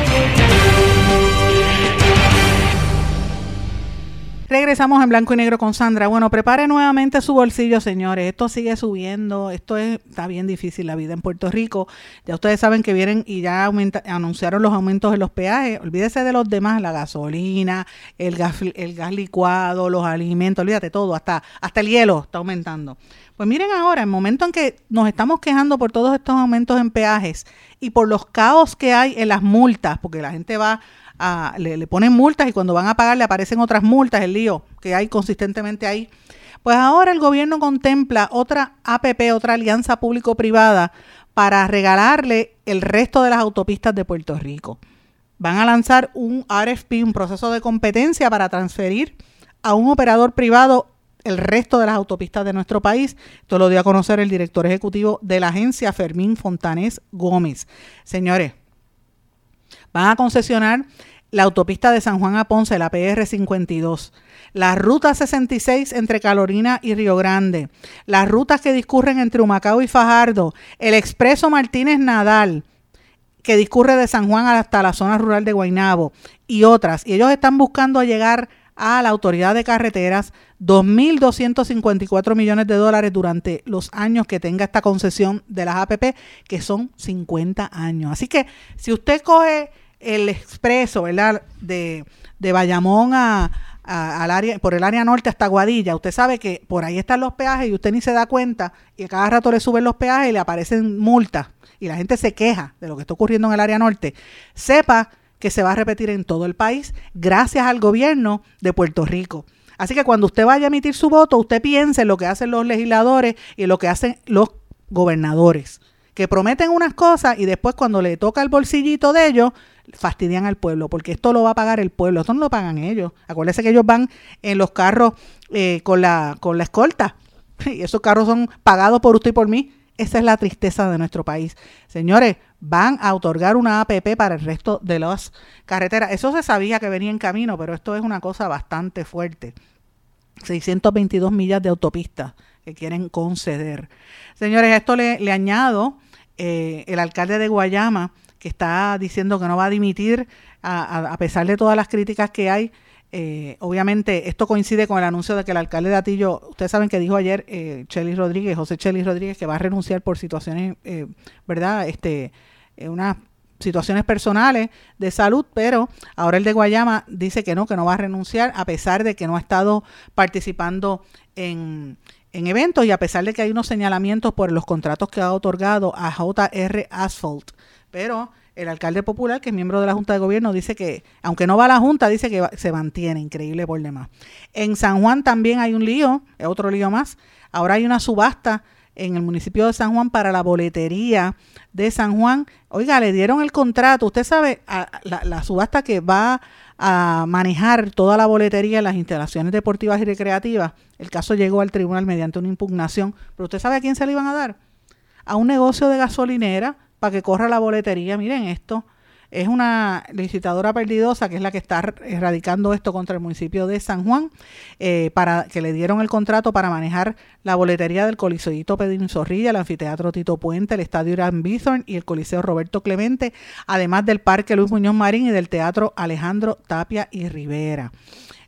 Regresamos en blanco y negro con Sandra. Bueno, prepare nuevamente su bolsillo, señores. Esto sigue subiendo. Esto está bien difícil la vida en Puerto Rico. Ya ustedes saben que vienen y ya anunciaron los aumentos de los peajes. Olvídese de los demás, la gasolina, el gas, el gas licuado, los alimentos, olvídate todo, hasta, hasta el hielo está aumentando. Pues miren ahora, el momento en que nos estamos quejando por todos estos aumentos en peajes y por los caos que hay en las multas, porque la gente va le, ponen multas y cuando van a pagar le aparecen otras multas, el lío que hay consistentemente ahí. Pues ahora el gobierno contempla otra APP, otra alianza público-privada, para regalarle el resto de las autopistas de Puerto Rico. Van a lanzar un RFP, un proceso de competencia para transferir a un operador privado el resto de las autopistas de nuestro país. Esto lo dio a conocer el director ejecutivo de la agencia, Fermín Fontanés Gómez. Señores, van a concesionar la autopista de San Juan a Ponce, la PR 52, la ruta 66 entre Carolina y Río Grande, las rutas que discurren entre Humacao y Fajardo, el expreso Martínez Nadal, que discurre de San Juan hasta la zona rural de Guaynabo y otras. Y ellos están buscando llegar a la autoridad de carreteras 2.254 millones de dólares durante los años que tenga esta concesión de las APP, que son 50 años. Así que si usted coge el expreso, ¿verdad? De, de Bayamón a, al área, por el área norte hasta Guadilla, usted sabe que por ahí están los peajes y usted ni se da cuenta y a cada rato le suben los peajes y le aparecen multas y la gente se queja de lo que está ocurriendo en el área norte. Sepa que se va a repetir en todo el país gracias al gobierno de Puerto Rico. Así que cuando usted vaya a emitir su voto, usted piense en lo que hacen los legisladores y en lo que hacen los gobernadores, que prometen unas cosas y después cuando le toca el bolsillito de ellos, fastidian al pueblo, porque esto lo va a pagar el pueblo, esto no lo pagan ellos. Acuérdense que ellos van en los carros eh, con, la, con la escolta, y esos carros son pagados por usted y por mí. Esa es la tristeza de nuestro país. Señores, van a otorgar una APP para el resto de las carreteras. Eso se sabía que venía en camino, pero esto es una cosa bastante fuerte. 622 millas de autopista que quieren conceder. Señores, esto le, le añado, eh, el alcalde de Guayama que está diciendo que no va a dimitir a, pesar de todas las críticas que hay. Eh, obviamente esto coincide con el anuncio de que el alcalde de Atillo, ustedes saben que dijo ayer eh, Rodríguez, José Chelis Rodríguez, que va a renunciar por situaciones, eh, ¿verdad? Este, eh, unas situaciones personales de salud, pero ahora el de Guayama dice que no, que no va a renunciar a pesar de que no ha estado participando en, en eventos y a pesar de que hay unos señalamientos por los contratos que ha otorgado a JR Asphalt pero el alcalde popular, que es miembro de la Junta de Gobierno, dice que, aunque no va a la Junta, dice que se mantiene, increíble por demás. En San Juan también hay un lío, otro lío más. Ahora hay una subasta en el municipio de San Juan para la boletería de San Juan. Oiga, le dieron el contrato. Usted sabe, la, la subasta que va a manejar toda la boletería en las instalaciones deportivas y recreativas. El caso llegó al tribunal mediante una impugnación. Pero usted sabe a quién se le iban a dar. A un negocio de gasolinera para que corra la boletería. Miren esto. Es una licitadora perdidosa que es la que está erradicando esto contra el municipio de San Juan, eh, para que le dieron el contrato para manejar la boletería del Coliseo Pedín Zorrilla, el Anfiteatro Tito Puente, el Estadio Irán Bithorn y el Coliseo Roberto Clemente, además del Parque Luis Muñoz Marín y del Teatro Alejandro Tapia y Rivera.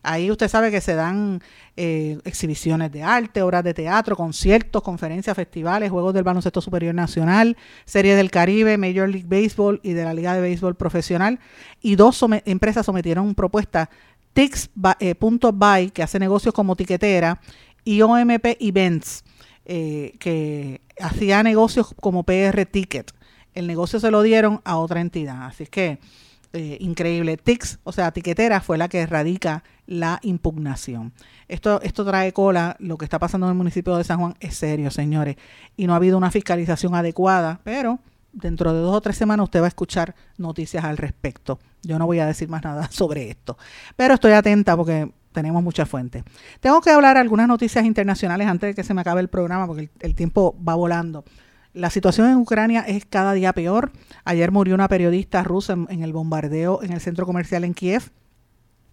Ahí usted sabe que se dan eh, exhibiciones de arte, obras de teatro, conciertos, conferencias, festivales, Juegos del Baloncesto Superior Nacional, Serie del Caribe, Major League Baseball y de la Liga de Béisbol Profesional. Y dos empresas sometieron propuesta Tix.by, eh, que hace negocios como tiquetera, y OMP Events, eh, que hacía negocios como PR Ticket. El negocio se lo dieron a otra entidad. Así que eh, increíble. TIX, o sea, tiquetera, fue la que erradica la impugnación. Esto, esto trae cola, lo que está pasando en el municipio de San Juan es serio, señores, y no ha habido una fiscalización adecuada, pero dentro de dos o tres semanas usted va a escuchar noticias al respecto. Yo no voy a decir más nada sobre esto, pero estoy atenta porque tenemos muchas fuentes. Tengo que hablar algunas noticias internacionales antes de que se me acabe el programa porque el tiempo va volando. La situación en Ucrania es cada día peor. Ayer murió una periodista rusa en, el bombardeo en el centro comercial en Kiev.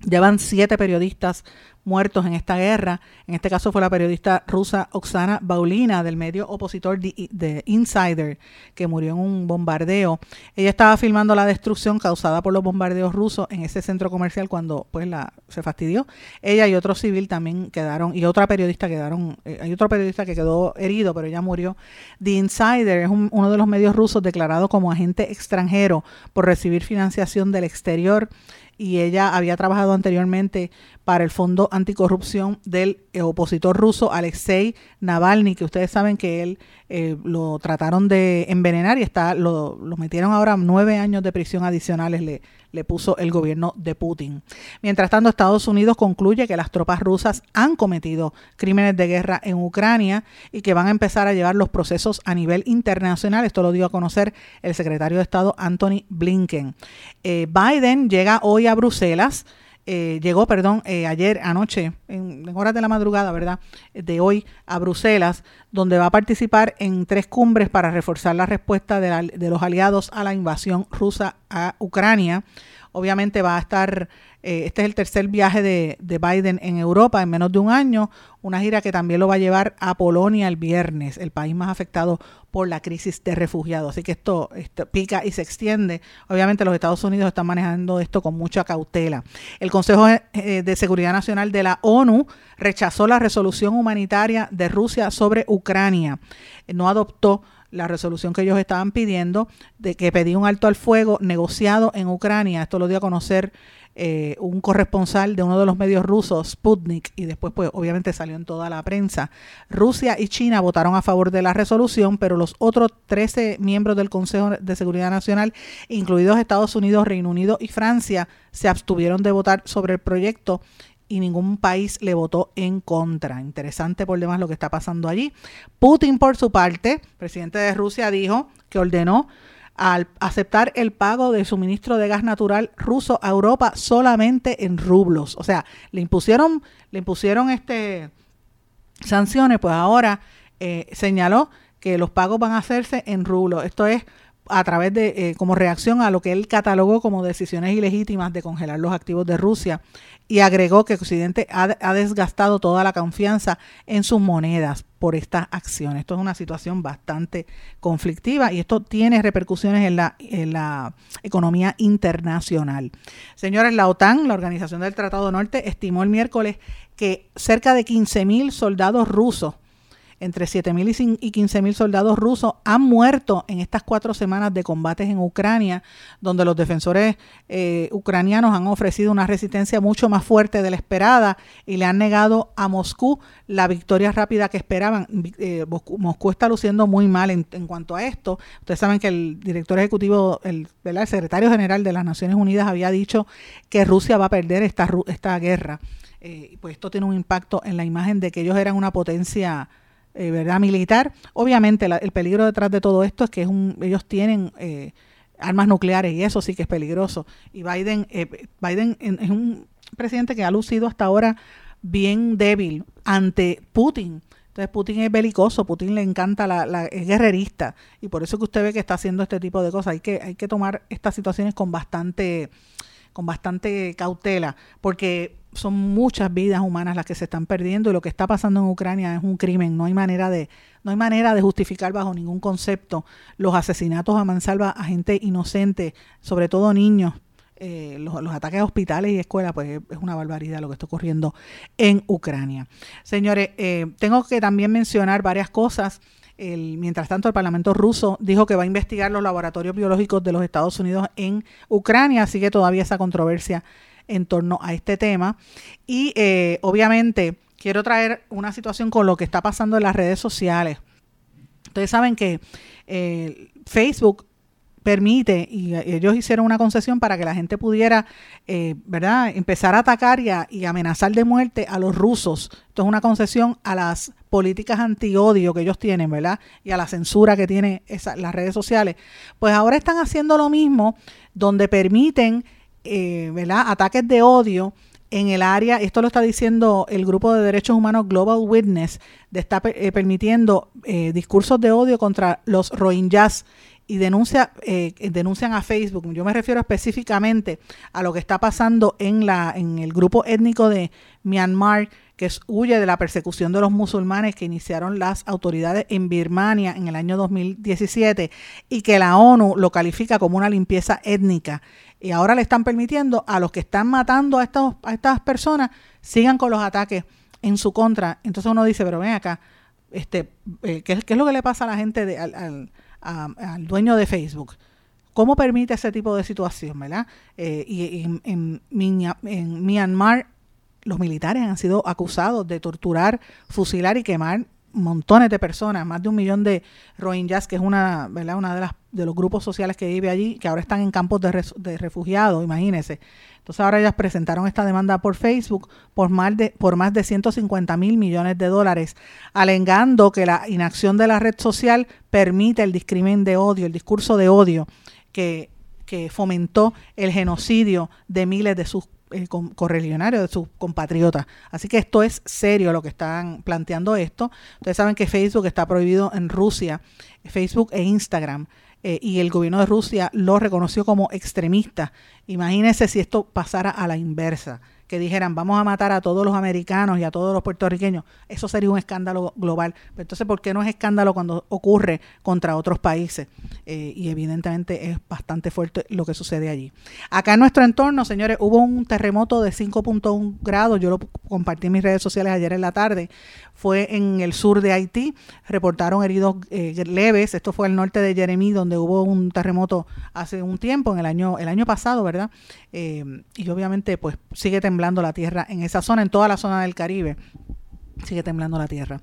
Llevan siete periodistas muertos en esta guerra. En este caso fue la periodista rusa Oksana Baulina del medio opositor de Insider, que murió en un bombardeo. Ella estaba filmando la destrucción causada por los bombardeos rusos en ese centro comercial cuando pues la se fastidió. Ella y otro civil también quedaron y otra periodista quedaron eh, hay otro periodista que quedó herido, pero ella murió. The Insider es uno de los medios rusos declarado como agente extranjero por recibir financiación del exterior y ella había trabajado anteriormente para el Fondo Anticorrupción del eh, opositor ruso Alexei Navalny, que ustedes saben que él eh, lo trataron de envenenar y está lo, metieron ahora nueve años de prisión adicionales le, le puso el gobierno de Putin. Mientras tanto, Estados Unidos concluye que las tropas rusas han cometido crímenes de guerra en Ucrania y que van a empezar a llevar los procesos a nivel internacional. Esto lo dio a conocer el secretario de Estado Anthony Blinken. Eh, Biden llega hoy a Bruselas eh, llegó, perdón, eh, ayer, anoche, en, horas de la madrugada, ¿verdad?, de hoy a Bruselas, donde va a participar en tres cumbres para reforzar la respuesta de, de los aliados a la invasión rusa a Ucrania. Obviamente va a estar eh, este es el tercer viaje de, Biden en Europa en menos de un año, una gira que también lo va a llevar a Polonia el viernes, el país más afectado por la crisis de refugiados. Así que esto, pica y se extiende. Obviamente los Estados Unidos están manejando esto con mucha cautela. El Consejo eh, de Seguridad Nacional de la ONU rechazó la resolución humanitaria de Rusia sobre Ucrania. No adoptó la resolución que ellos estaban pidiendo de que pedía un alto al fuego negociado en Ucrania. Esto lo dio a conocer eh, un corresponsal de uno de los medios rusos, Sputnik, y después pues obviamente salió en toda la prensa. Rusia y China votaron a favor de la resolución, pero los otros 13 miembros del Consejo de Seguridad Nacional, incluidos Estados Unidos, Reino Unido y Francia, se abstuvieron de votar sobre el proyecto y ningún país le votó en contra. Interesante por demás lo que está pasando allí. Putin, por su parte, presidente de Rusia, dijo que ordenó al aceptar el pago de suministro de gas natural ruso a Europa solamente en rublos. O sea, le impusieron, le impusieron este sanciones, pues ahora eh, señaló que los pagos van a hacerse en rublos. Esto es a través de, eh, como reacción a lo que él catalogó como decisiones ilegítimas de congelar los activos de Rusia y agregó que Occidente ha, desgastado toda la confianza en sus monedas por estas acciones. Esto es una situación bastante conflictiva y esto tiene repercusiones en la, en la economía internacional. Señores, la OTAN, la Organización del Tratado Norte, estimó el miércoles que cerca de 15.000 soldados rusos entre 7.000 y 15.000 soldados rusos han muerto en estas cuatro semanas de combates en Ucrania, donde los defensores eh, ucranianos han ofrecido una resistencia mucho más fuerte de la esperada y le han negado a Moscú la victoria rápida que esperaban. Eh, Moscú está luciendo muy mal en, cuanto a esto. Ustedes saben que el director ejecutivo, el, secretario general de las Naciones Unidas había dicho que Rusia va a perder esta, esta guerra. Eh, pues esto tiene un impacto en la imagen de que ellos eran una potencia eh, ¿verdad? militar. Obviamente el peligro detrás de todo esto es que ellos tienen eh, armas nucleares y eso sí que es peligroso. Y Biden, eh, Biden es un presidente que ha lucido hasta ahora bien débil ante Putin. Entonces Putin es belicoso, Putin le encanta la, la es guerrerista y por eso que usted ve que está haciendo este tipo de cosas. Hay que hay que tomar estas situaciones con bastante con bastante cautela porque son muchas vidas humanas las que se están perdiendo y lo que está pasando en Ucrania es un crimen. No hay manera de, no hay manera de justificar bajo ningún concepto los asesinatos a mansalva a gente inocente, sobre todo niños. Eh, los, ataques a hospitales y escuelas, pues es una barbaridad lo que está ocurriendo en Ucrania. Señores, eh, tengo que también mencionar varias cosas. Mientras tanto, el Parlamento ruso dijo que va a investigar los laboratorios biológicos de los Estados Unidos en Ucrania, así que todavía esa controversia en torno a este tema. Y eh, obviamente quiero traer una situación con lo que está pasando en las redes sociales. Ustedes saben que eh, Facebook permite, y ellos hicieron una concesión para que la gente pudiera, eh, ¿verdad?, empezar a atacar y, a, amenazar de muerte a los rusos. Esto es una concesión a las políticas anti-odio que ellos tienen, ¿verdad?, y a la censura que tienen las redes sociales. Pues ahora están haciendo lo mismo, donde permiten eh, ¿verdad? ataques de odio en el área, esto lo está diciendo el grupo de derechos humanos Global Witness, de estar eh, permitiendo eh, discursos de odio contra los rohingyas y denuncia, eh, denuncian a Facebook. Yo me refiero específicamente a lo que está pasando en, la, en el grupo étnico de Myanmar, que huye de la persecución de los musulmanes que iniciaron las autoridades en Birmania en el año 2017 y que la ONU lo califica como una limpieza étnica. Y ahora le están permitiendo a los que están matando a, estos, a estas personas sigan con los ataques en su contra. Entonces uno dice, pero ven acá, este, eh, ¿qué, es lo que le pasa a la gente, de, al, al, dueño de Facebook? ¿Cómo permite ese tipo de situación, verdad? Eh, y en, en, en Myanmar los militares han sido acusados de torturar, fusilar y quemar montones de personas, más de un millón de rohingyas, que es una, ¿verdad? una de las de los grupos sociales que vive allí, que ahora están en campos de, refugiados, imagínense. Entonces ahora ellas presentaron esta demanda por Facebook por más de, por más de 150 mil millones de dólares, alegando que la inacción de la red social permite el discrimen de odio, el discurso de odio que, que fomentó el genocidio de miles de sus eh, correligionarios, de sus compatriotas. Así que esto es serio lo que están planteando esto. Ustedes saben que Facebook está prohibido en Rusia, Facebook e Instagram. Eh, y el gobierno de Rusia lo reconoció como extremista. Imagínense si esto pasara a la inversa que dijeran vamos a matar a todos los americanos y a todos los puertorriqueños, eso sería un escándalo global. Entonces, ¿por qué no es escándalo cuando ocurre contra otros países? Eh, y evidentemente es bastante fuerte lo que sucede allí. Acá en nuestro entorno, señores, hubo un terremoto de 5.1 grados, yo lo compartí en mis redes sociales ayer en la tarde, fue en el sur de Haití, reportaron heridos eh, leves, esto fue al norte de Jeremí, donde hubo un terremoto hace un tiempo, en el año, el año pasado, ¿verdad? Eh, y obviamente pues sigue temblando la tierra en esa zona, en toda la zona del Caribe. Sigue temblando la tierra.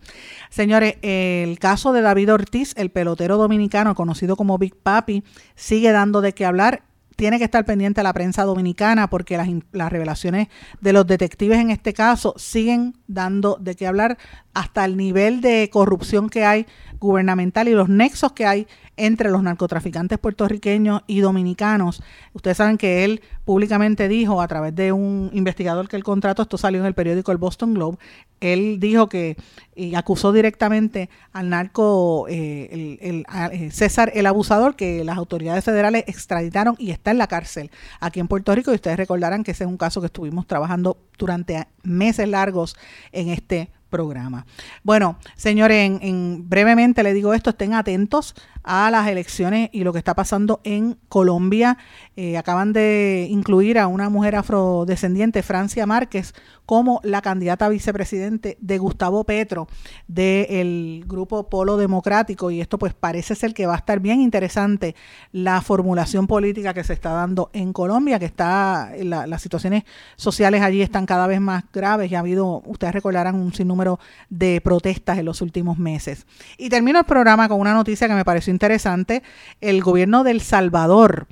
Señores, el caso de David Ortiz, el pelotero dominicano conocido como Big Papi, sigue dando de qué hablar tiene que estar pendiente a la prensa dominicana porque las, las, revelaciones de los detectives en este caso siguen dando de qué hablar hasta el nivel de corrupción que hay gubernamental y los nexos que hay entre los narcotraficantes puertorriqueños y dominicanos. Ustedes saben que él públicamente dijo a través de un investigador que el contrato, esto salió en el periódico El Boston Globe, él dijo que y acusó directamente al narco eh, el, eh, César el abusador que las autoridades federales extraditaron y está en la cárcel aquí en Puerto Rico y ustedes recordarán que ese es un caso que estuvimos trabajando durante meses largos en este programa. Bueno, señores, en, brevemente le digo esto, estén atentos a las elecciones y lo que está pasando en Colombia. Eh, acaban de incluir a una mujer afrodescendiente, Francia Márquez, como la candidata a vicepresidente de Gustavo Petro del grupo Polo Democrático y esto pues parece ser que va a estar bien interesante la formulación política que se está dando en Colombia, que está las situaciones sociales allí están cada vez más graves y ha habido, ustedes recordarán un sinnúmero de protestas en los últimos meses. Y termino el programa con una noticia que me pareció interesante, el gobierno del Salvador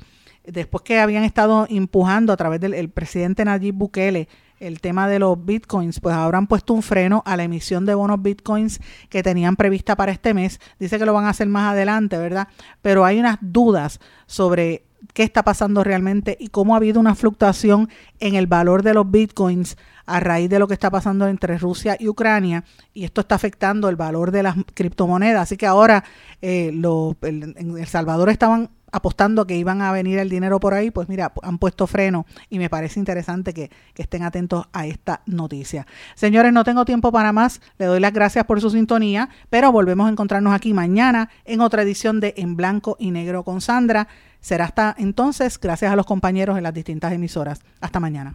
después que habían estado empujando a través del presidente Nayib Bukele el tema de los bitcoins, pues ahora han puesto un freno a la emisión de bonos bitcoins que tenían prevista para este mes. Dice que lo van a hacer más adelante, ¿verdad? Pero hay unas dudas sobre qué está pasando realmente y cómo ha habido una fluctuación en el valor de los bitcoins a raíz de lo que está pasando entre Rusia y Ucrania y esto está afectando el valor de las criptomonedas. Así que ahora eh, en El Salvador estaban apostando que iban a venir el dinero por ahí, pues mira, han puesto freno y me parece interesante que, que, estén atentos a esta noticia. Señores, no tengo tiempo para más, le doy las gracias por su sintonía, pero volvemos a encontrarnos aquí mañana en otra edición de En Blanco y Negro con Sandra. Será hasta entonces, gracias a los compañeros en las distintas emisoras. Hasta mañana.